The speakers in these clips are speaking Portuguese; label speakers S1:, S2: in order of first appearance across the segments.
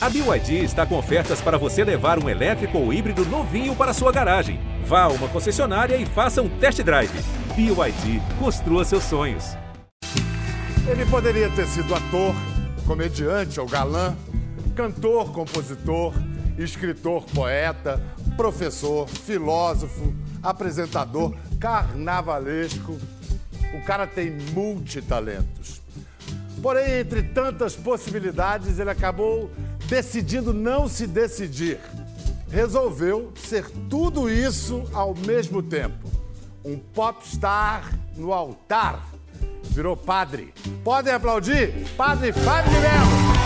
S1: A BYD está com ofertas para você levar um elétrico ou híbrido novinho para sua garagem. Vá a uma concessionária e faça um test drive. BYD, construa seus sonhos.
S2: Ele poderia ter sido ator, comediante ou galã, cantor, compositor, escritor, poeta, professor, filósofo, apresentador, carnavalesco. O cara tem multitalentos. Porém, entre tantas possibilidades, ele acabou decidindo não se decidir. Resolveu ser tudo isso ao mesmo tempo. Um popstar no altar. Virou padre. Podem aplaudir? Padre Fábio de Mello.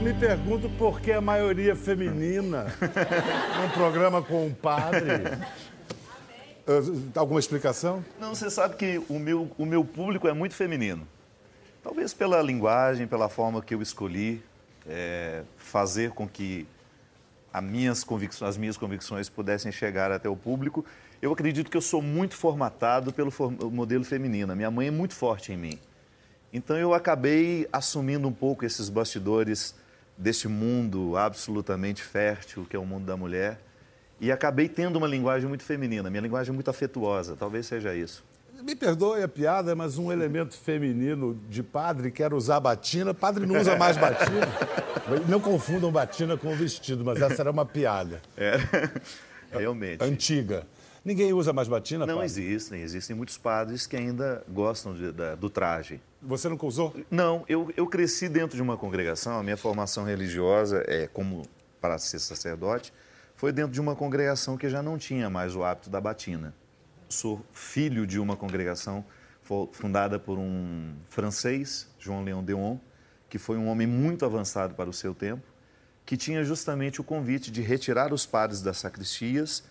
S2: Eu me pergunto por que a maioria feminina num programa com um padre. Uh, Alguma explicação?
S3: Não, você sabe que o meu, o meu público é muito feminino. Talvez pela linguagem, pela forma que eu escolhi é, fazer com que as minhas, convicções, as minhas convicções pudessem chegar até o público. Eu acredito que eu sou muito formatado pelo for- modelo feminino. A minha mãe é muito forte em mim. Então eu acabei assumindo um pouco esses bastidores deste mundo absolutamente fértil que é o mundo da mulher e acabei tendo uma linguagem muito feminina, minha linguagem é muito afetuosa, talvez seja isso.
S2: Me perdoe a piada, mas um elemento feminino de padre quer usar batina. Padre não usa mais batina. Não confundam batina com vestido, mas essa era uma piada.
S3: É, realmente.
S2: Antiga. Ninguém usa mais batina,
S3: Não
S2: padre?
S3: existem, existem muitos padres que ainda gostam de- da- do traje.
S2: Você nunca usou?
S3: Não, eu, eu cresci dentro de uma congregação, a minha formação religiosa, é como para ser sacerdote, foi dentro de uma congregação que já não tinha mais o hábito da batina. Sou filho de uma congregação fundada por um francês, João Leão Deon, que foi um homem muito avançado para o seu tempo, que tinha justamente o convite de retirar os padres das sacristias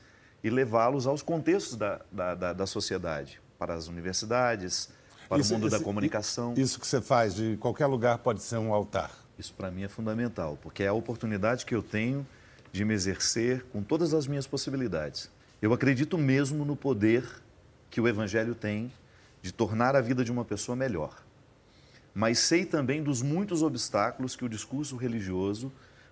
S3: e levá-los aos contextos da, da, da, da sociedade, para as universidades, para
S2: Isso-
S3: o mundo da
S2: isso-
S3: comunicação.
S2: Isso que você faz, de qualquer lugar pode ser um altar.
S3: Isso para mim é fundamental, porque é a oportunidade que eu tenho de me exercer com todas as minhas possibilidades. Eu acredito mesmo no poder que o Evangelho tem de tornar a vida de uma pessoa melhor. Mas sei também dos muitos obstáculos que o discurso religioso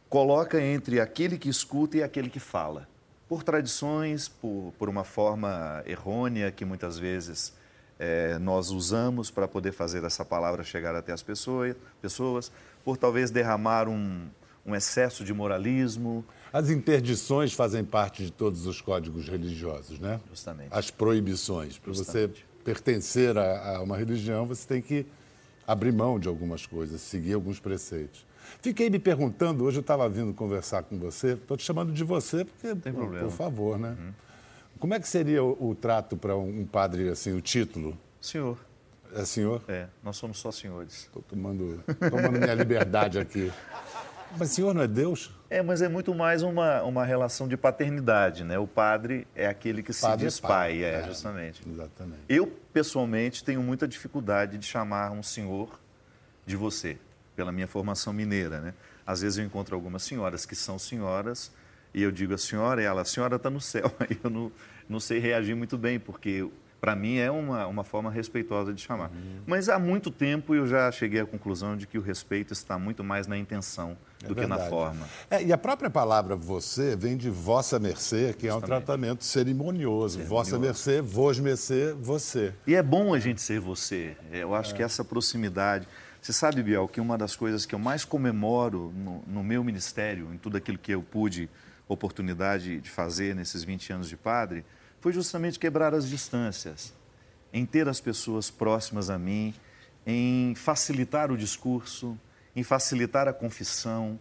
S3: coloca entre aquele que escuta e aquele que fala. Por tradições, por, por uma forma errônea que muitas vezes eh, nós usamos para poder fazer essa palavra chegar até as pessoas, pessoas por talvez derramar um, um excesso de moralismo.
S2: As interdições fazem parte de todos os códigos religiosos, né?
S3: Justamente.
S2: As proibições. Para você pertencer a, a uma religião, você tem que abrir mão de algumas coisas, seguir alguns preceitos. Fiquei me perguntando, hoje eu estava vindo conversar com você, estou te chamando de você porque,
S3: Tem
S2: por,
S3: problema.
S2: por favor, né? Como é que seria o, o trato para um padre, assim, o título?
S3: Senhor,
S2: É senhor?
S3: é, nós somos só senhores.
S2: Estou tomando, tomando minha liberdade aqui. Mas senhor não é Deus?
S3: É, mas é muito mais uma, uma relação de paternidade, né? O padre é aquele que se
S2: Padre é
S3: diz pai,
S2: pai,
S3: é,
S2: é.
S3: justamente.
S2: Exatamente.
S3: Eu, pessoalmente, tenho muita dificuldade de chamar um senhor de você, pela minha formação mineira, né? Às vezes eu encontro algumas senhoras que são senhoras e eu digo a senhora e ela, a senhora está no céu. Aí eu não, não sei reagir muito bem, porque para mim é uma, uma forma respeitosa de chamar.
S2: Uhum.
S3: Mas há muito tempo eu já cheguei à conclusão de que o respeito está muito mais na intenção
S2: É
S3: do que na
S2: verdade.
S3: forma.
S2: É, e a própria palavra você vem de vossa mercê, que é um
S3: Justamente.
S2: tratamento cerimonioso. Vossa mercê, vos mercê, você.
S3: E é bom a gente ser você. É, Eu acho que essa proximidade. Você sabe, Biel, que uma das coisas que eu mais comemoro no, no meu ministério, em tudo aquilo que eu pude oportunidade de fazer nesses 20 anos de padre, foi justamente quebrar as distâncias, em ter as pessoas próximas a mim, em facilitar o discurso, em facilitar a confissão,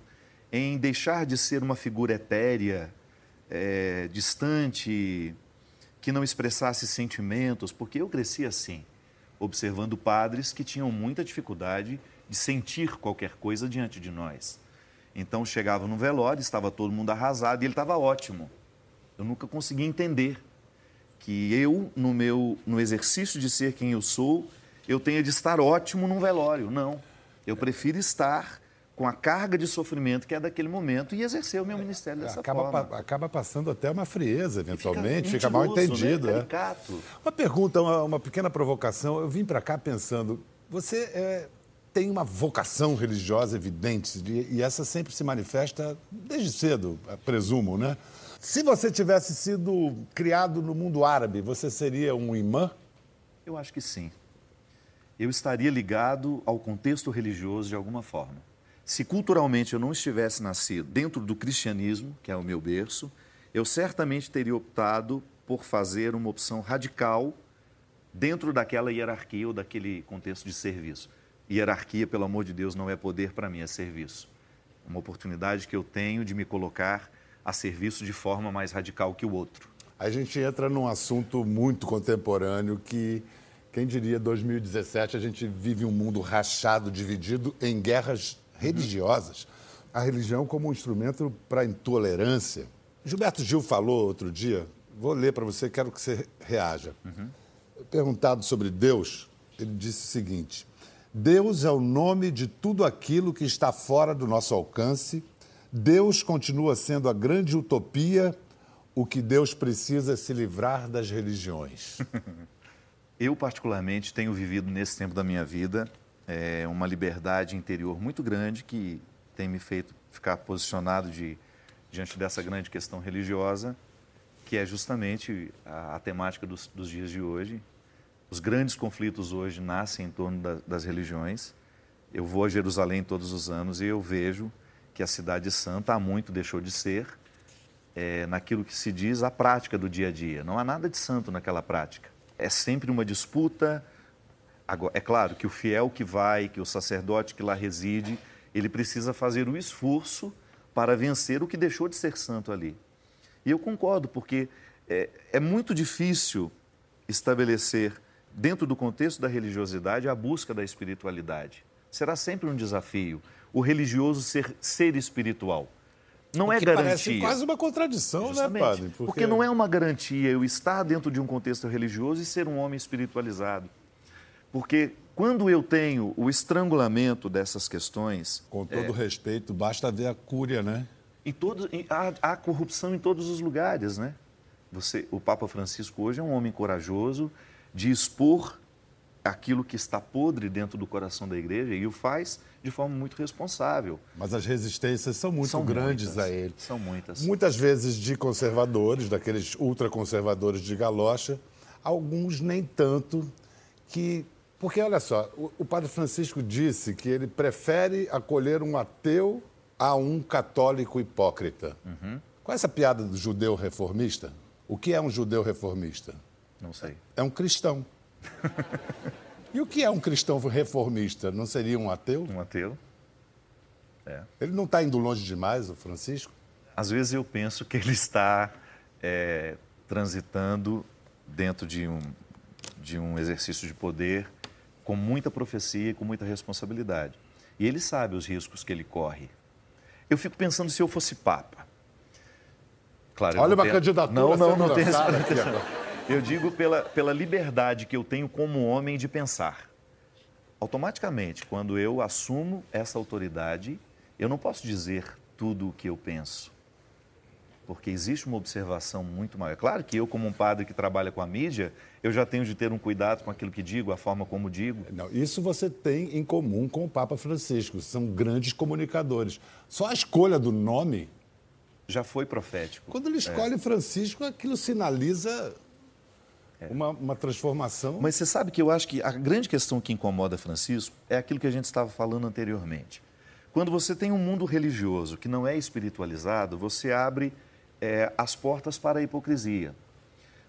S3: em deixar de ser uma figura etérea, é, distante, que não expressasse sentimentos, porque eu cresci assim, observando padres que tinham muita dificuldade de sentir qualquer coisa diante de nós. Então chegava no velório, estava todo mundo arrasado e ele estava ótimo. Eu nunca consegui entender que eu, no meu no exercício de ser quem eu sou, eu tenha de estar ótimo num velório. Não. Eu prefiro estar com a carga de sofrimento que é daquele momento e exercer o meu ministério dessa
S2: acaba,
S3: forma.
S2: pa- acaba passando até uma frieza, eventualmente, fica,
S3: fica
S2: mal
S3: mentiroso,
S2: entendido.
S3: né?
S2: é.
S3: Caricato.
S2: Uma pergunta, uma, uma pequena provocação. Eu vim para cá pensando, você é, tem uma vocação religiosa evidente e, e essa sempre se manifesta desde cedo, eh, presumo, né? Se você tivesse sido criado no mundo árabe, você seria um imã?
S3: Eu acho que sim. Eu estaria ligado ao contexto religioso de alguma forma. Se culturalmente eu não estivesse nascido dentro do cristianismo, que é o meu berço, eu certamente teria optado por fazer uma opção radical dentro daquela hierarquia ou daquele contexto de serviço. Hierarquia, pelo amor de Deus, não é poder para mim, é serviço. Uma oportunidade que eu tenho de me colocar a serviço de forma mais radical que o outro.
S2: A gente entra num assunto muito contemporâneo que, quem diria, 2017 a gente vive um mundo rachado, dividido em guerras religiosas. A religião como um instrumento para a intolerância. Gilberto Gil falou outro dia, vou ler para você, quero que você reaja. Perguntado sobre Deus, ele disse o seguinte: Deus é o nome de tudo aquilo que está fora do nosso alcance. Deus continua sendo a grande utopia. O que Deus precisa é se livrar das religiões.
S3: Eu, particularmente, tenho vivido nesse tempo da minha vida é, uma liberdade interior muito grande que tem me feito ficar posicionado de, diante dessa grande questão religiosa, que é justamente a, a temática dos, dos, dias de hoje. Os grandes conflitos hoje nascem em torno da, das religiões. Eu vou a Jerusalém todos os anos e eu vejo que a cidade santa há muito deixou de ser é, naquilo que se diz a prática do dia a dia. Não há nada de santo naquela prática. É sempre uma disputa. Agora, é claro que o fiel que vai, que o sacerdote que lá reside, ele precisa fazer o esforço para vencer o que deixou de ser santo ali. E eu concordo, porque é, é muito difícil estabelecer, dentro do contexto da religiosidade, a busca da espiritualidade. Será sempre um desafio o religioso ser, ser espiritual. Não é garantia.
S2: Parece quase uma contradição,
S3: Justamente.
S2: né, padre?
S3: Porque... Porque não é uma garantia eu estar dentro de um contexto religioso e ser um homem espiritualizado. Porque quando eu tenho o estrangulamento dessas questões.
S2: Com todo é... respeito, basta ver a cúria, né?
S3: Em todo, em, há, há, corrupção em todos os lugares, né? Você, o Papa Francisco hoje é um homem corajoso de expor aquilo que está podre dentro do coração da igreja e o faz de forma muito responsável.
S2: Mas as resistências são muito
S3: são
S2: grandes
S3: muitas,
S2: a ele.
S3: São muitas.
S2: Muitas vezes de conservadores, daqueles ultraconservadores de galocha, alguns nem tanto, que... Porque, olha só, o, o padre Francisco disse que ele prefere acolher um ateu a um católico hipócrita.
S3: Uhum.
S2: Qual é essa piada do judeu reformista? O que é um judeu reformista?
S3: Não sei.
S2: É um cristão. e o que é um cristão reformista? Não seria um ateu?
S3: Um ateu. É.
S2: Ele não está indo longe demais, o Francisco?
S3: Às vezes eu penso que ele está é, transitando dentro de um, de um exercício de poder com muita profecia e com muita responsabilidade. E ele sabe os riscos que ele corre. Eu fico pensando se eu fosse Papa. Claro,
S2: Olha uma
S3: tenho...
S2: candidatura.
S3: Não, não, não tem essa Eu digo pela, pela liberdade que eu tenho como homem de pensar. Automaticamente, quando eu assumo essa autoridade, eu não posso dizer tudo o que eu penso. Porque existe uma observação muito maior. É claro que eu, como um padre que trabalha com a mídia, eu já tenho de ter um cuidado com aquilo que digo, a forma como digo.
S2: Não, isso você tem em comum com o Papa Francisco. São grandes comunicadores. Só a escolha do nome.
S3: Já foi profético.
S2: Quando ele escolhe é. Francisco, aquilo sinaliza é. uma, uma, transformação.
S3: Mas você sabe que eu acho que a grande questão que incomoda Francisco é aquilo que a gente estava falando anteriormente. Quando você tem um mundo religioso que não é espiritualizado, você abre é, as portas para a hipocrisia.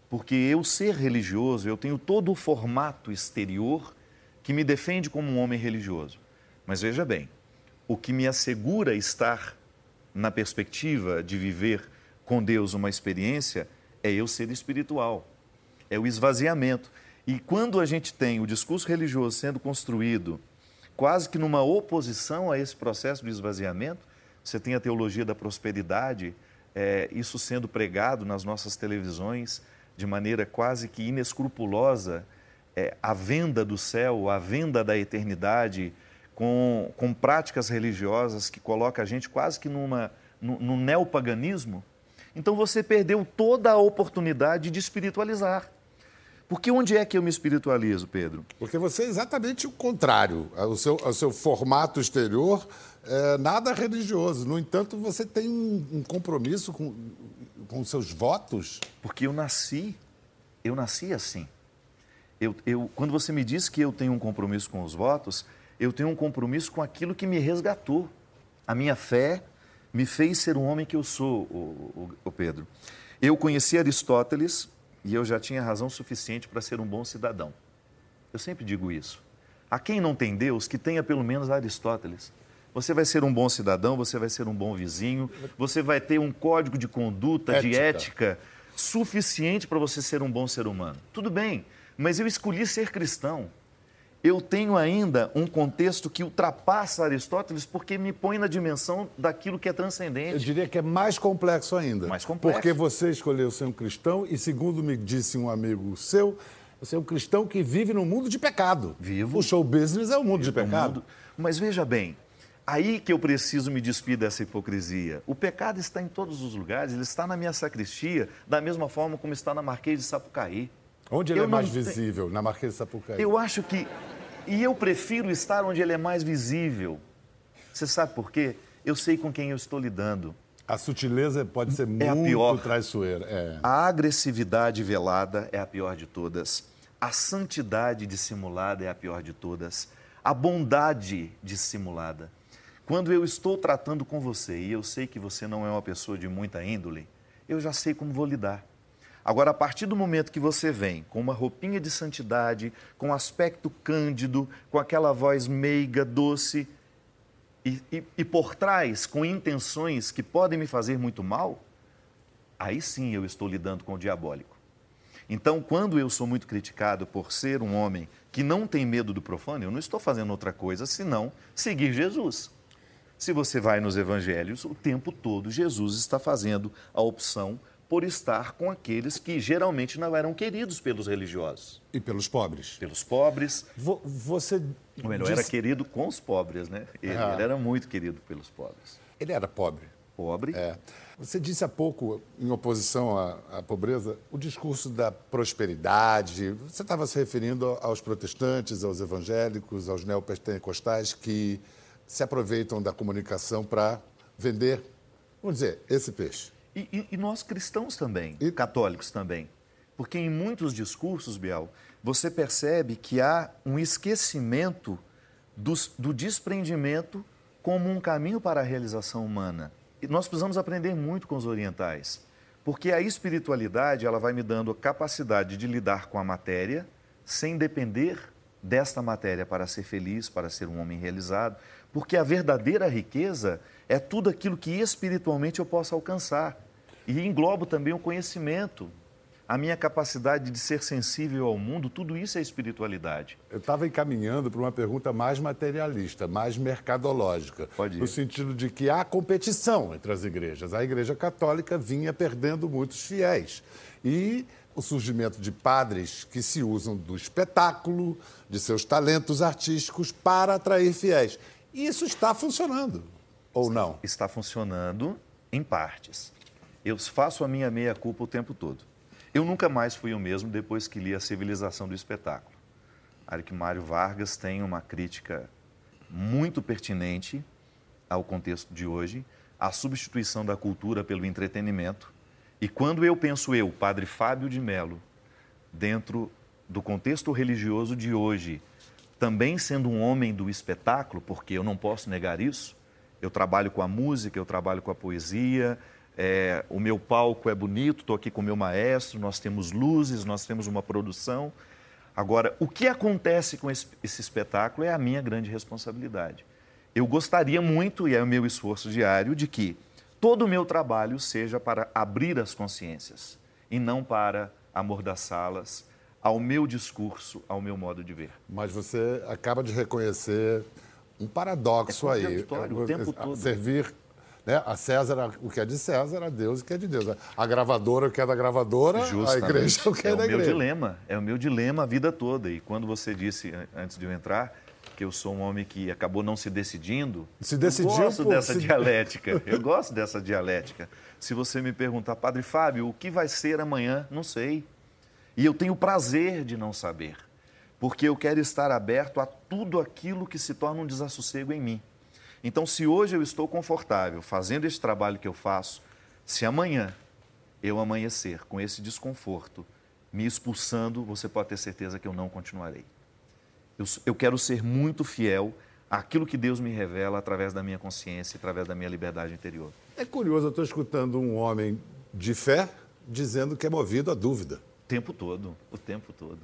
S3: Porque eu ser religioso, eu tenho todo o formato exterior que me defende como um homem religioso. Mas veja bem, o que me assegura estar na perspectiva de viver com Deus uma experiência é eu ser espiritual, é o esvaziamento. E quando a gente tem o discurso religioso sendo construído quase que numa oposição a esse processo de esvaziamento, você tem a teologia da prosperidade, é, isso sendo pregado nas nossas televisões de maneira quase que inescrupulosa, é, a venda do céu, a venda da eternidade, com, com práticas religiosas que coloca a gente quase que numa, no, no neopaganismo, então você perdeu toda a oportunidade de espiritualizar. Porque onde é que eu me espiritualizo, Pedro?
S2: Porque você é exatamente o contrário. O seu, o seu formato exterior é nada religioso. No entanto, você tem um, um compromisso com, com seus votos.
S3: Porque eu nasci, eu nasci assim. Eu, eu, quando você me diz que eu tenho um compromisso com os votos, eu tenho um compromisso com aquilo que me resgatou. A minha fé me fez ser um homem que eu sou, o, o, o Pedro. Eu conheci Aristóteles e eu já tinha razão suficiente para ser um bom cidadão. Eu sempre digo isso. A quem não tem Deus, que tenha pelo menos Aristóteles. Você vai ser um bom cidadão, você vai ser um bom vizinho, você vai ter um código de conduta, ética. de ética suficiente para você ser um bom ser humano. Tudo bem, mas eu escolhi ser cristão eu tenho ainda um contexto que ultrapassa Aristóteles porque me põe na dimensão daquilo que é transcendente.
S2: Eu diria que é mais complexo ainda.
S3: Mais complexo.
S2: Porque você escolheu ser um cristão e, segundo me disse um amigo seu, você é um cristão que vive no mundo de pecado.
S3: Vivo.
S2: O show business é o um mundo Vivo de pecado. Mundo...
S3: Mas veja bem, aí que eu preciso me despir dessa hipocrisia. O pecado está em todos os lugares, ele está na minha sacristia, da mesma forma como está na Marquês de Sapucaí.
S2: Onde ele eu é mais visível? Na Marquês de Sapucaí.
S3: Eu acho que. E eu prefiro estar onde ele é mais visível. Você sabe por quê? Eu sei com quem eu estou lidando.
S2: A sutileza pode ser é muito pior. traiçoeira. É.
S3: A agressividade velada é a pior de todas. A santidade dissimulada é a pior de todas. A bondade dissimulada. Quando eu estou tratando com você e eu sei que você não é uma pessoa de muita índole, eu já sei como vou lidar. Agora, a partir do momento que você vem com uma roupinha de santidade, com um aspecto cândido, com aquela voz meiga, doce, e, e, e, por trás com intenções que podem me fazer muito mal, aí sim eu estou lidando com o diabólico. Então, quando eu sou muito criticado por ser um homem que não tem medo do profano, eu não estou fazendo outra coisa senão seguir Jesus. Se você vai nos evangelhos, o tempo todo Jesus está fazendo a opção por estar com aqueles que geralmente não eram queridos pelos religiosos.
S2: E pelos pobres.
S3: Pelos pobres.
S2: Vo você.
S3: Ou melhor, disse... era querido com os pobres, né? Ele, ah. ele, era muito querido pelos pobres.
S2: Ele era pobre.
S3: Pobre.
S2: É. Você disse há pouco, em oposição à, à pobreza, o discurso da prosperidade. Você estava se referindo aos protestantes, aos evangélicos, aos neopentecostais que se aproveitam da comunicação para vender, vamos dizer, esse peixe.
S3: E, e, e nós cristãos também, e... católicos também. Porque em muitos discursos, Biel, você percebe que há um esquecimento do, do desprendimento como um caminho para a realização humana. E nós precisamos aprender muito com os orientais, porque a espiritualidade ela vai me dando a capacidade de lidar com a matéria sem depender desta matéria para ser feliz, para ser um homem realizado, porque a verdadeira riqueza é tudo aquilo que espiritualmente eu posso alcançar. E englobo também o conhecimento, a minha capacidade de ser sensível ao mundo, tudo isso é espiritualidade.
S2: Eu estava encaminhando para uma pergunta mais materialista, mais mercadológica.
S3: Pode ir.
S2: No sentido de que há competição entre as igrejas. A Igreja Católica vinha perdendo muitos fiéis. E o surgimento de padres que se usam do espetáculo, de seus talentos artísticos para atrair fiéis. E isso está funcionando, ou não?
S3: Está funcionando em partes. Eu faço a minha meia-culpa o tempo todo. Eu nunca mais fui o mesmo depois que li A Civilização do Espetáculo. Mário Vargas tem uma crítica muito pertinente ao contexto de hoje, a substituição da cultura pelo entretenimento. E quando eu penso eu, Padre Fábio de Mello, dentro do contexto religioso de hoje, também sendo um homem do espetáculo, porque eu não posso negar isso, eu trabalho com a música, eu trabalho com a poesia, é, o meu palco é bonito, estou aqui com o meu maestro, nós temos luzes, nós temos uma produção. Agora, o que acontece com esse, esse espetáculo é a minha grande responsabilidade. Eu gostaria muito, e é o meu esforço diário, de que todo o meu trabalho seja para abrir as consciências e não para amordaçá-las ao meu discurso, ao meu modo de ver.
S2: Mas você acaba de reconhecer um paradoxo
S3: é
S2: aí.
S3: O tempo todo.
S2: Servir né? A César, o que é de César, a Deus o que é de Deus. A gravadora, o que é da gravadora, Justamente. a igreja, o que é, é da igreja.
S3: É o meu dilema, é o meu dilema a vida toda. E quando você disse, antes de eu entrar, porque eu sou um homem que acabou não se decidindo.
S2: Se decidiu
S3: eu gosto
S2: por-
S3: dessa
S2: se-
S3: dialética. Eu gosto dessa dialética. Se você me perguntar, Padre Fábio, o que vai ser amanhã? Não sei. E eu tenho prazer de não saber, porque eu quero estar aberto a tudo aquilo que se torna um desassossego em mim. Então, se hoje eu estou confortável fazendo esse trabalho que eu faço, se amanhã eu amanhecer com esse desconforto, me expulsando, você pode ter certeza que eu não continuarei. Eu, eu quero ser muito fiel àquilo que Deus me revela através da minha consciência, através da minha liberdade interior.
S2: É curioso, eu estou escutando um homem de fé dizendo que é movido à dúvida.
S3: O tempo todo, o tempo todo.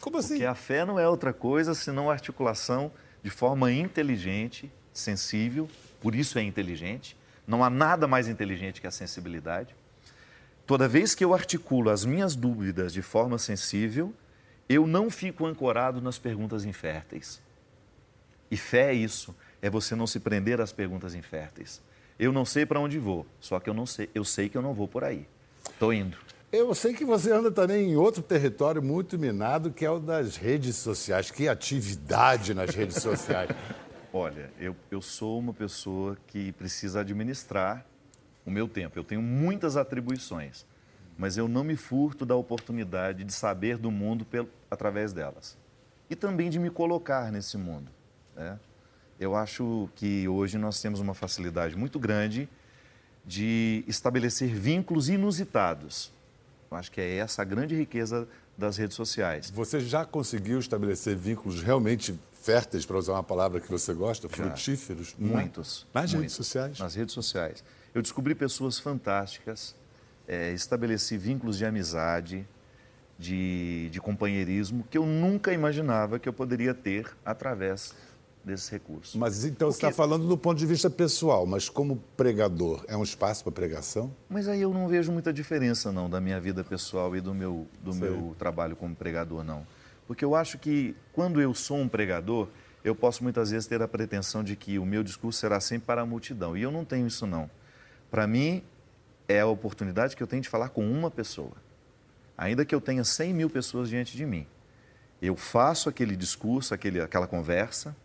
S2: Como assim?
S3: Porque a fé não é outra coisa senão a articulação de forma inteligente, sensível, por isso é inteligente. Não há nada mais inteligente que a sensibilidade. Toda vez que eu articulo as minhas dúvidas de forma sensível, eu não fico ancorado nas perguntas inférteis. E fé é isso, é você não se prender às perguntas inférteis. Eu não sei para onde vou, só que eu não sei, eu sei que eu não vou por aí. Estou indo.
S2: Eu sei que você anda também em outro território muito minado, que é o das redes sociais. Que atividade nas redes sociais.
S3: Olha, eu, eu sou uma pessoa que precisa administrar o meu tempo. Eu tenho muitas atribuições, mas eu não me furto da oportunidade de saber do mundo pelo, através delas. E também de me colocar nesse mundo. né? Eu acho que hoje nós temos uma facilidade muito grande de estabelecer vínculos inusitados. Eu acho que é essa a grande riqueza das redes sociais.
S2: Você já conseguiu estabelecer vínculos realmente férteis, para usar uma palavra que você gosta, frutíferos?
S3: Muitos.
S2: Nas redes
S3: muitos.
S2: sociais?
S3: Nas redes sociais. Eu descobri pessoas fantásticas, eh, estabeleci vínculos de amizade, de, de companheirismo, que eu nunca imaginava que eu poderia ter através desses recursos.
S2: Mas então você está
S3: Porque-
S2: falando do ponto de vista pessoal, mas como pregador, é um espaço para pregação?
S3: Mas aí eu não vejo muita diferença, não, da minha vida pessoal e do meu, do
S2: Sei.
S3: meu trabalho como pregador, não. Porque eu acho que quando eu sou um pregador, eu posso muitas vezes ter a pretensão de que o meu discurso será sempre para a multidão. E eu não tenho isso, não. Para mim, é a oportunidade que eu tenho de falar com uma pessoa. Ainda que eu tenha 100 mil pessoas diante de mim. Eu faço aquele discurso, aquele, aquela conversa,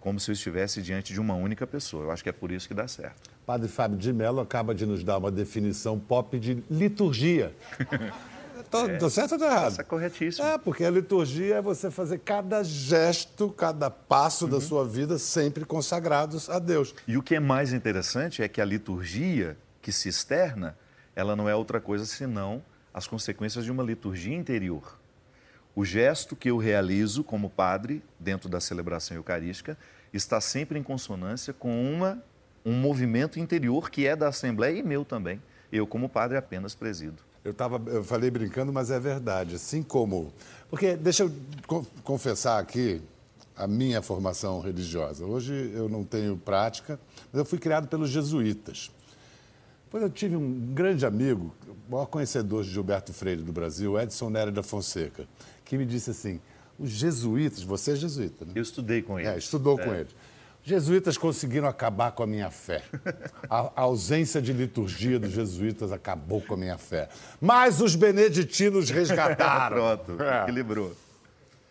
S3: como se eu estivesse diante de uma única pessoa. Eu acho que é por isso que dá certo.
S2: Padre Fábio de Mello acaba de nos dar uma definição pop de liturgia. Estou certo ou estou errado?
S3: Isso é corretíssimo.
S2: É, porque a liturgia é você fazer cada gesto, cada passo
S3: Uhum.
S2: da sua vida sempre consagrados a Deus.
S3: E o que é mais interessante é que a liturgia que se externa, ela não é outra coisa senão as consequências de uma liturgia interior. O gesto que eu realizo como padre dentro da celebração eucarística está sempre em consonância com uma, um movimento interior que é da Assembleia e meu também. Eu, como padre, apenas presido.
S2: Eu, tava, eu falei brincando, mas é verdade. Assim como. Porque, deixa eu co- confessar aqui a minha formação religiosa. Hoje eu não tenho prática, mas eu fui criado pelos jesuítas. Depois eu tive um grande amigo, o maior conhecedor de Gilberto Freire do Brasil, Edson Nery da Fonseca, que me disse assim: os jesuítas, você é jesuíta, né?
S3: Eu estudei com ele.
S2: É, estudou com ele. Jesuítas conseguiram acabar com a minha fé. A, a ausência de liturgia dos jesuítas acabou com a minha fé. Mas os beneditinos resgataram.
S3: Pronto,
S2: É.
S3: equilibrou.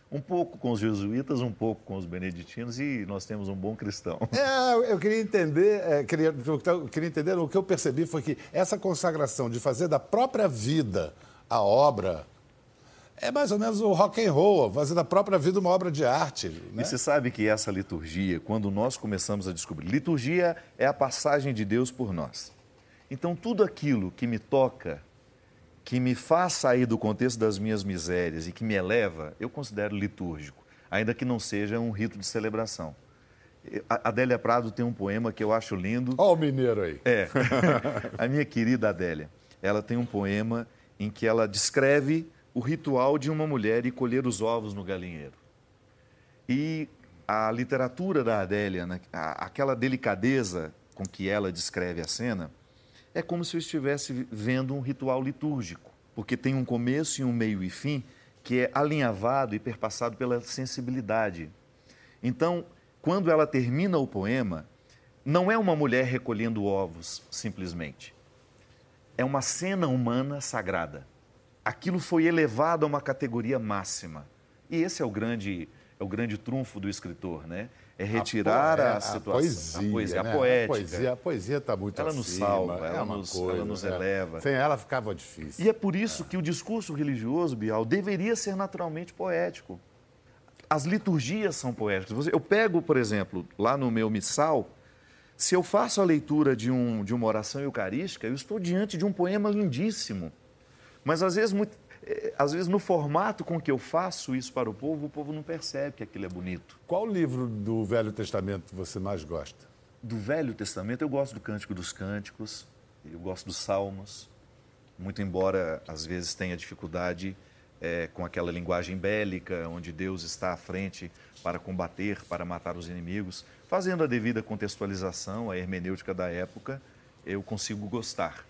S3: Um pouco com os jesuítas, um pouco com os beneditinos e nós temos um bom cristão.
S2: É, eu queria entender, é, queria, eu queria entender, o que eu percebi foi que essa consagração de fazer da própria vida a obra é mais ou menos o rock and roll, fazer da própria vida uma obra de arte. Né?
S3: E você sabe que essa liturgia, quando nós começamos a descobrir, liturgia é a passagem de Deus por nós. Então, tudo aquilo que me toca, que me faz sair do contexto das minhas misérias e que me eleva, eu considero litúrgico, ainda que não seja um rito de celebração. A Adélia Prado tem um poema que eu acho lindo.
S2: Olha o mineiro aí.
S3: É. A minha querida Adélia, ela tem um poema em que ela descreve o ritual de uma mulher ir colher os ovos no galinheiro. E a literatura da Adélia, né, aquela delicadeza com que ela descreve a cena, é como se eu estivesse vendo um ritual litúrgico, porque tem um começo e um meio e fim que é alinhavado e perpassado pela sensibilidade. Então, quando ela termina o poema, não é uma mulher recolhendo ovos, simplesmente. É uma cena humana sagrada. Aquilo foi elevado a uma categoria máxima. E esse é o grande é o grande trunfo do escritor, né? É retirar a, a, situação,
S2: a poesia,
S3: a, poesia,
S2: né?
S3: a poética.
S2: A poesia, a poesia está muito
S3: ela
S2: acima.
S3: nos salva,
S2: é
S3: ela, nos,
S2: coisa,
S3: ela nos
S2: é.
S3: eleva.
S2: Sem ela ficava difícil.
S3: E é por isso que o discurso religioso, Bial, deveria ser naturalmente poético. As liturgias são poéticas. Eu pego, por exemplo, lá no meu missal, se eu faço a leitura de, um, de uma oração eucarística, eu estou diante de um poema lindíssimo. Mas às vezes, muito, eh, às vezes no formato com que eu faço isso para o povo, o povo não percebe que aquilo é bonito.
S2: Qual livro do Velho Testamento você mais gosta?
S3: Do Velho Testamento eu gosto do Cântico dos Cânticos, eu gosto dos Salmos, muito embora às vezes tenha dificuldade é, com aquela linguagem bélica, onde Deus está à frente para combater, para matar os inimigos, fazendo a devida contextualização, a hermenêutica da época, eu consigo gostar.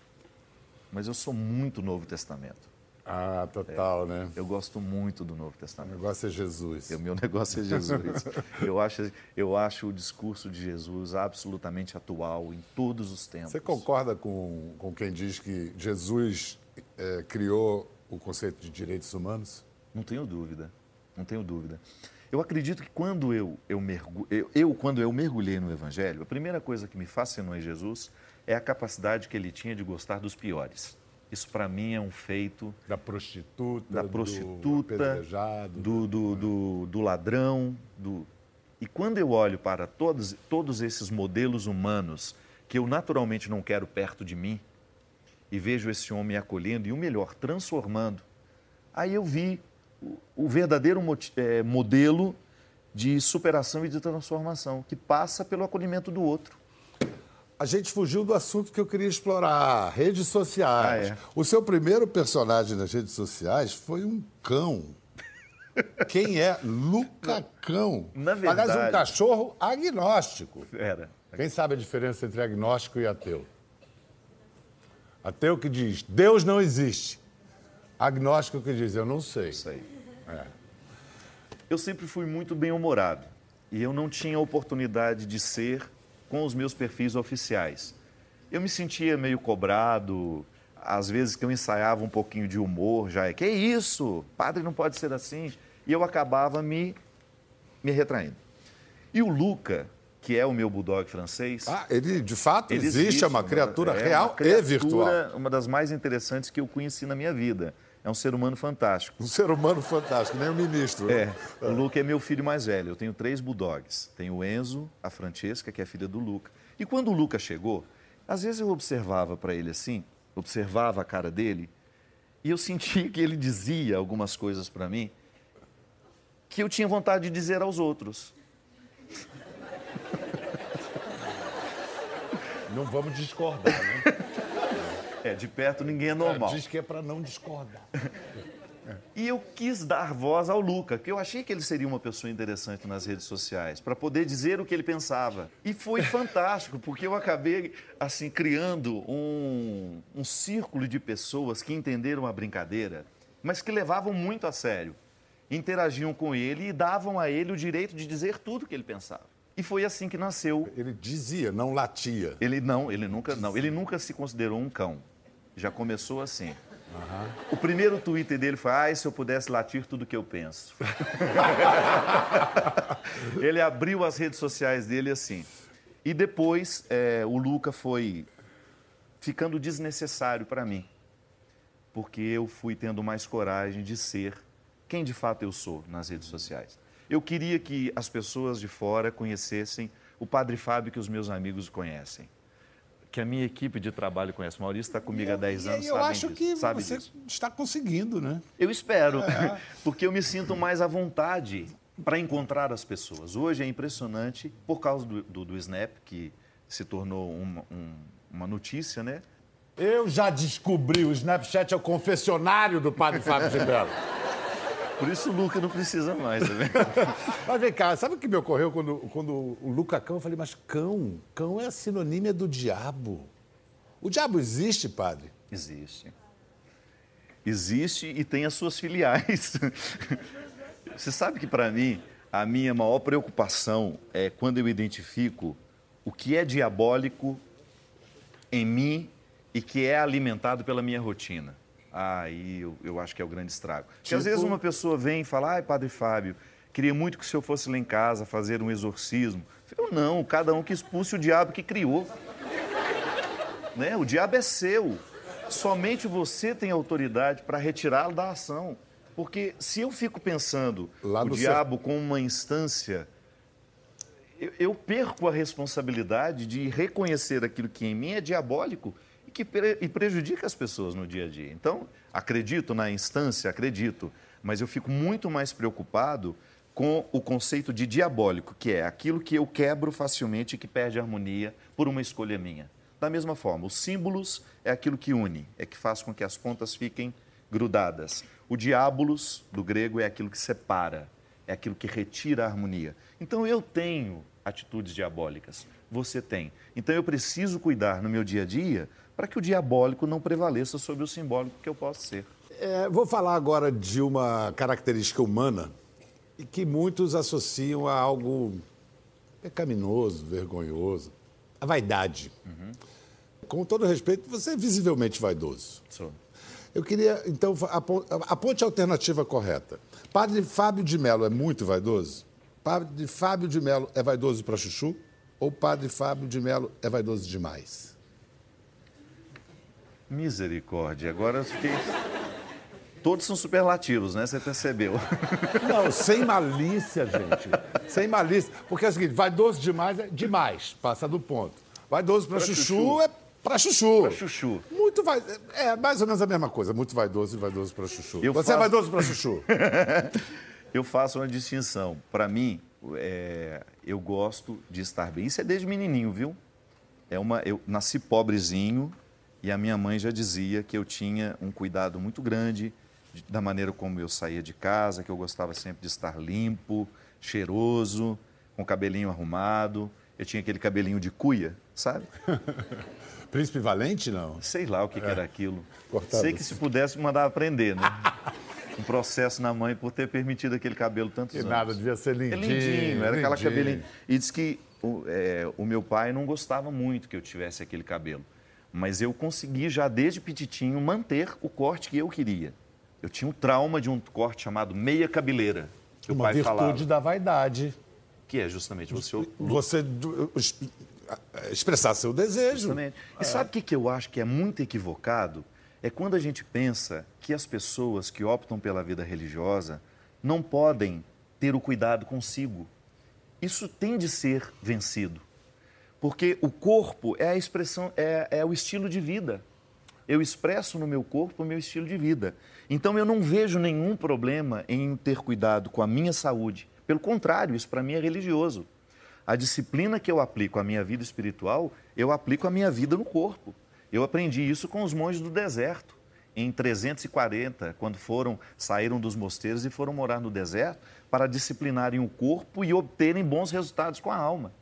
S3: Mas eu sou muito Novo Testamento.
S2: Ah, total, é, né?
S3: Eu gosto muito do Novo Testamento.
S2: O negócio é Jesus.
S3: O meu negócio é Jesus. eu, acho, eu acho o discurso de Jesus absolutamente atual em todos os tempos.
S2: Você concorda com, com quem diz que Jesus é, criou o conceito de direitos humanos?
S3: Não tenho dúvida, não tenho dúvida. Eu acredito que quando eu, eu, mergu... eu, eu, quando eu mergulhei no Evangelho, a primeira coisa que me fascinou em Jesus é a capacidade que ele tinha de gostar dos piores. Isso para mim é um feito.
S2: Da prostituta,
S3: da prostituta, do, do, do, do, ladrão. Do... E quando eu olho para todos, todos esses modelos humanos que eu naturalmente não quero perto de mim, e vejo esse homem acolhendo e o melhor, transformando, aí eu vi o, o verdadeiro é, modelo de superação e de transformação, que passa pelo acolhimento do outro.
S2: A gente fugiu do assunto que eu queria explorar, redes sociais.
S3: Ah, é.
S2: O seu primeiro personagem nas redes sociais foi um cão. Quem é? Luca Cão.
S3: Na verdade...
S2: Aliás, um cachorro agnóstico.
S3: Era.
S2: Quem sabe a diferença entre agnóstico e ateu? Ateu que diz, Deus não existe. Agnóstico que diz, eu não sei.
S3: Sei.
S2: É.
S3: Eu sempre fui muito bem-humorado. E eu não tinha oportunidade de ser com os meus perfis oficiais. Eu me sentia meio cobrado, às vezes que eu ensaiava um pouquinho de humor, já é, que isso? Padre não pode ser assim. E eu acabava me, me retraindo. E o Luca, que é o meu bulldog francês.
S2: Ah, ele de fato
S3: ele
S2: existe,
S3: existe,
S2: é uma criatura
S3: é
S2: real
S3: uma criatura,
S2: e virtual.
S3: Uma das mais interessantes que eu conheci na minha vida. É um ser humano fantástico.
S2: Um ser humano fantástico, nem o ministro.
S3: É. O Luca é meu filho mais velho. Eu tenho três bulldogs. Tenho o Enzo, a Francesca, que é filha do Luca. E quando o Luca chegou, às vezes eu observava para ele assim, observava a cara dele, e eu sentia que ele dizia algumas coisas para mim que eu tinha vontade de dizer aos outros.
S2: Não vamos discordar, né?
S3: É, de perto ninguém é normal.
S2: É, diz que é para não discordar.
S3: E eu quis dar voz ao Luca, que eu achei que ele seria uma pessoa interessante nas redes sociais, para poder dizer o que ele pensava. E foi fantástico, porque eu acabei, assim, criando um, um círculo de pessoas que entenderam a brincadeira, mas que levavam muito a sério. Interagiam com ele e davam a ele o direito de dizer tudo o que ele pensava. E foi assim que nasceu.
S2: Ele dizia, não latia.
S3: Ele não, ele nunca, não, ele nunca se considerou um cão. Já começou assim.
S2: Uhum.
S3: O primeiro Twitter dele foi: ai, se eu pudesse latir tudo que eu penso. ele abriu as redes sociais dele assim. E depois é, o Luca foi ficando desnecessário para mim, porque eu fui tendo mais coragem de ser quem de fato eu sou nas redes sociais. Eu queria que as pessoas de fora conhecessem o Padre Fábio que os meus amigos conhecem que a minha equipe de trabalho conhece. Maurício está comigo há 10 anos.
S2: Eu acho
S3: disso,
S2: que
S3: sabe
S2: você
S3: disso.
S2: está conseguindo, né?
S3: Eu espero, é. porque eu me sinto mais à vontade para encontrar as pessoas. Hoje é impressionante, por causa do, do, do Snap, que se tornou uma, um, uma notícia, né?
S2: Eu já descobri, o Snapchat é o confessionário do Padre Fábio de Mello.
S3: Por isso o Luca não precisa mais, tá vendo?
S2: mas vem cá, sabe o que me ocorreu quando, quando o Luca Cão? Eu falei, mas cão, cão é a sinonímia do diabo. O diabo existe, padre?
S3: Existe. Existe e tem as suas filiais. Você sabe que, para mim, a minha maior preocupação é quando eu identifico o que é diabólico em mim e que é alimentado pela minha rotina aí eu, eu, acho que é o grande estrago. Porque às vezes
S2: Tipo?
S3: uma pessoa vem e fala, ai, Padre Fábio, queria muito que o senhor fosse lá em casa fazer um exorcismo. Eu não, cada um que expulse o diabo que criou. né? O diabo é seu. Somente você tem autoridade para retirá-lo da ação. Porque se eu fico pensando
S2: Lá
S3: o diabo como uma instância, eu, eu perco a responsabilidade de reconhecer aquilo que em mim é diabólico e que pre- e prejudica as pessoas no dia a dia. Então, acredito na instância, acredito, mas eu fico muito mais preocupado com o conceito de diabólico, que é aquilo que eu quebro facilmente e que perde harmonia por uma escolha minha. Da mesma forma, os símbolos é aquilo que une, é que faz com que as pontas fiquem grudadas. O diabolos, do grego, é aquilo que separa, é aquilo que retira a harmonia. Então eu tenho atitudes diabólicas, você tem. Então eu preciso cuidar no meu dia a dia para que o diabólico não prevaleça sobre o simbólico que eu posso ser.
S2: É, vou falar agora de uma característica humana e que muitos associam a algo pecaminoso, vergonhoso, a vaidade. Com todo respeito, você é visivelmente vaidoso.
S3: Sou.
S2: Eu queria, então, a pon- a ponte alternativa correta. Padre Fábio de Mello é muito vaidoso? Padre Fábio de Mello é vaidoso para chuchu? Ou Padre Fábio de Mello é vaidoso demais?
S3: Misericórdia, agora eu fiquei. Todos são superlativos, né? Você percebeu?
S2: Não, sem malícia, gente. Sem malícia. Porque é o seguinte, vaidoso demais é demais, passa do ponto. Vaidoso para
S3: Pra
S2: chuchu,
S3: chuchu.
S2: é para chuchu.
S3: Pra chuchu.
S2: Muito vai... É mais ou menos a mesma coisa. Muito vaidoso e vaidoso para chuchu.
S3: Eu
S2: Você é
S3: faço-
S2: vaidoso para chuchu?
S3: Eu faço uma distinção. Para mim, é, eu gosto de estar bem. Isso é desde menininho, viu? É uma, eu nasci pobrezinho e a minha mãe já dizia que eu tinha um cuidado muito grande de- da maneira como eu saía de casa, que eu gostava sempre de estar limpo, cheiroso, com o cabelinho arrumado. Eu tinha aquele cabelinho de cuia, sabe?
S2: Príncipe Valente, não?
S3: Sei lá o que, que era aquilo.
S2: Cortado
S3: Sei que se pudesse mandar aprender, né? Um processo na mãe por ter permitido aquele cabelo tantos
S2: Que
S3: anos.
S2: nada, devia ser
S3: É
S2: lindinho.
S3: lindinho, era aquela
S2: lindinho.
S3: cabelinho. E diz que o, é, o meu pai não gostava muito que eu tivesse aquele cabelo. Mas eu consegui já desde petitinho manter o corte que eu queria. Eu tinha um trauma de um corte chamado meia cabeleira. Que o
S2: Uma
S3: pai
S2: virtude
S3: falava.
S2: da vaidade.
S3: Que é justamente você.
S2: Você du- es- expressar seu desejo.
S3: Justamente. E sabe o que, que eu acho que é muito equivocado? É quando a gente pensa que as pessoas que optam pela vida religiosa não podem ter o cuidado consigo. Isso tem de ser vencido. Porque o corpo é a expressão, é, é o estilo de vida. Eu expresso no meu corpo o meu estilo de vida. Então eu não vejo nenhum problema em ter cuidado com a minha saúde. Pelo contrário, isso para mim é religioso. A disciplina que eu aplico à minha vida espiritual, eu aplico à minha vida no corpo. Eu aprendi isso com os monges do deserto. Em 340, quando foram, saíram dos mosteiros e foram morar no deserto para disciplinarem o corpo e obterem bons resultados com a alma.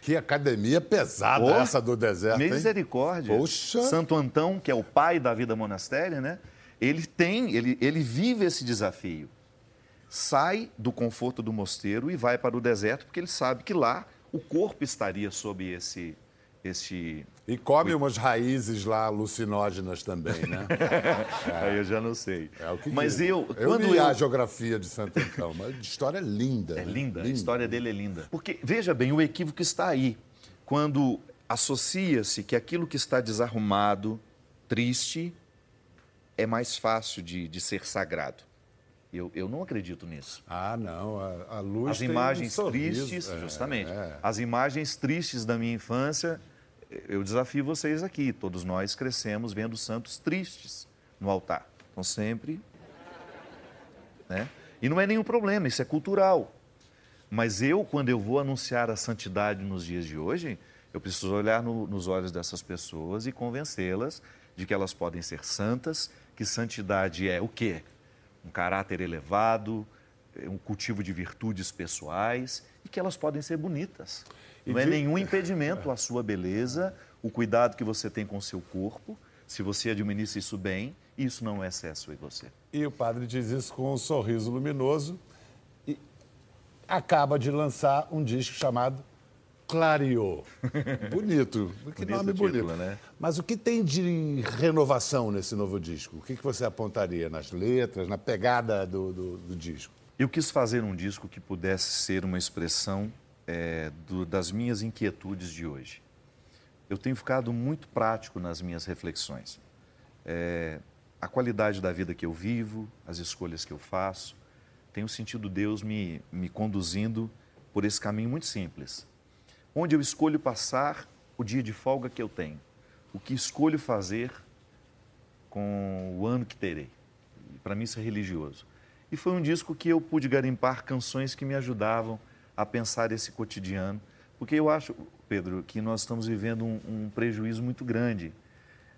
S2: Que academia pesada
S3: Oh,
S2: essa do deserto, hein?
S3: Misericórdia.
S2: Poxa.
S3: Santo Antão, que é o pai da vida monastéria, né? Ele tem, ele, ele vive esse desafio. Sai do conforto do mosteiro e vai para o deserto, porque ele sabe que lá o corpo estaria sob esse, esse
S2: E come umas raízes lá alucinógenas também, né?
S3: Aí eu já não sei.
S2: É o que
S3: Mas
S2: diz.
S3: eu,
S2: eu
S3: quando
S2: li
S3: eu...
S2: a geografia de Santo Antão, uma história linda.
S3: É
S2: né?
S3: linda, a história dele é linda. Porque, veja bem, o equívoco está aí. Quando associa-se que aquilo que está desarrumado, triste, é mais fácil de, de ser sagrado. Eu, eu não acredito nisso.
S2: Ah, não, a, a luz
S3: As
S2: um
S3: imagens
S2: sorriso.
S3: tristes,
S2: É,
S3: justamente,
S2: é.
S3: as imagens tristes da minha infância, eu desafio vocês aqui. Todos nós crescemos vendo santos tristes no altar. Então, sempre. Né? E não é nenhum problema, isso é cultural. Mas eu, quando eu vou anunciar a santidade nos dias de hoje, eu preciso olhar no- nos olhos dessas pessoas e convencê-las de que elas podem ser santas, que santidade é o quê? Um caráter elevado, é um cultivo de virtudes pessoais e que elas podem ser bonitas. Não é nenhum impedimento à sua beleza, o cuidado que você tem com o seu corpo. Se você administra isso bem, isso não é excesso em você.
S2: E o padre diz isso com um sorriso luminoso e acaba de lançar um disco chamado Clareou. Bonito. Que
S3: Bonito
S2: nome
S3: título,
S2: bonito.
S3: né?
S2: Mas o que tem de renovação nesse novo disco? O que que você apontaria nas letras, na pegada do, do- do disco?
S3: Eu quis fazer um disco que pudesse ser uma expressão é, do, das minhas inquietudes de hoje. Eu tenho ficado muito prático nas minhas reflexões. É, a qualidade da vida que eu vivo, as escolhas que eu faço, tenho sentido Deus me, me conduzindo por esse caminho muito simples. Onde eu escolho passar o dia de folga que eu tenho, o que escolho fazer com o ano que terei. Para mim isso é religioso. E foi um disco que eu pude garimpar canções que me ajudavam a pensar esse cotidiano, porque eu acho, Pedro, que nós estamos vivendo um, um prejuízo muito grande.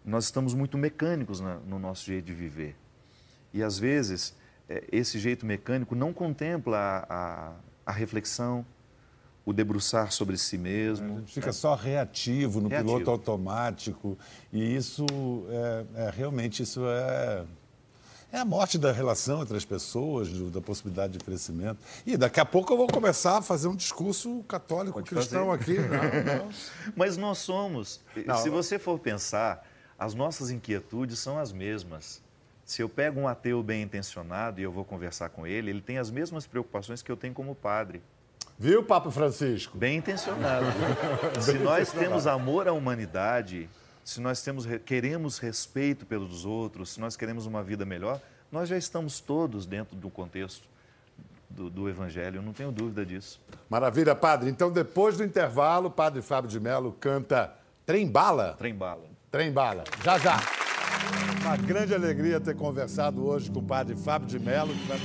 S3: Nós estamos muito mecânicos na, no nosso jeito de viver. E às vezes é, esse jeito mecânico não contempla a, a, a reflexão, o debruçar sobre si mesmo.
S2: fica é. só reativo no reativo. piloto automático e isso é, é, realmente isso é é a morte da relação entre as pessoas, do, da possibilidade de crescimento. E daqui a pouco eu vou começar a fazer um discurso católico Pode cristão fazer. aqui. Não, não.
S3: Mas nós somos. Não, se você for pensar, as nossas inquietudes são as mesmas. Se eu pego um ateu bem intencionado e eu vou conversar com ele, ele tem as mesmas preocupações que eu tenho como padre.
S2: Viu, Papa Francisco?
S3: Bem intencionado. Se bem nós intencionado. temos amor à humanidade, se nós temos, queremos respeito pelos outros, se nós queremos uma vida melhor, nós já estamos todos dentro do contexto do, do Evangelho, não tenho dúvida disso.
S2: Maravilha, padre. Então, depois do intervalo, o padre Fábio de Mello canta Trem Bala.
S3: Trem Bala.
S2: Trem Bala. Já, já. Uma grande alegria ter conversado hoje com o padre Fábio de Mello, que vai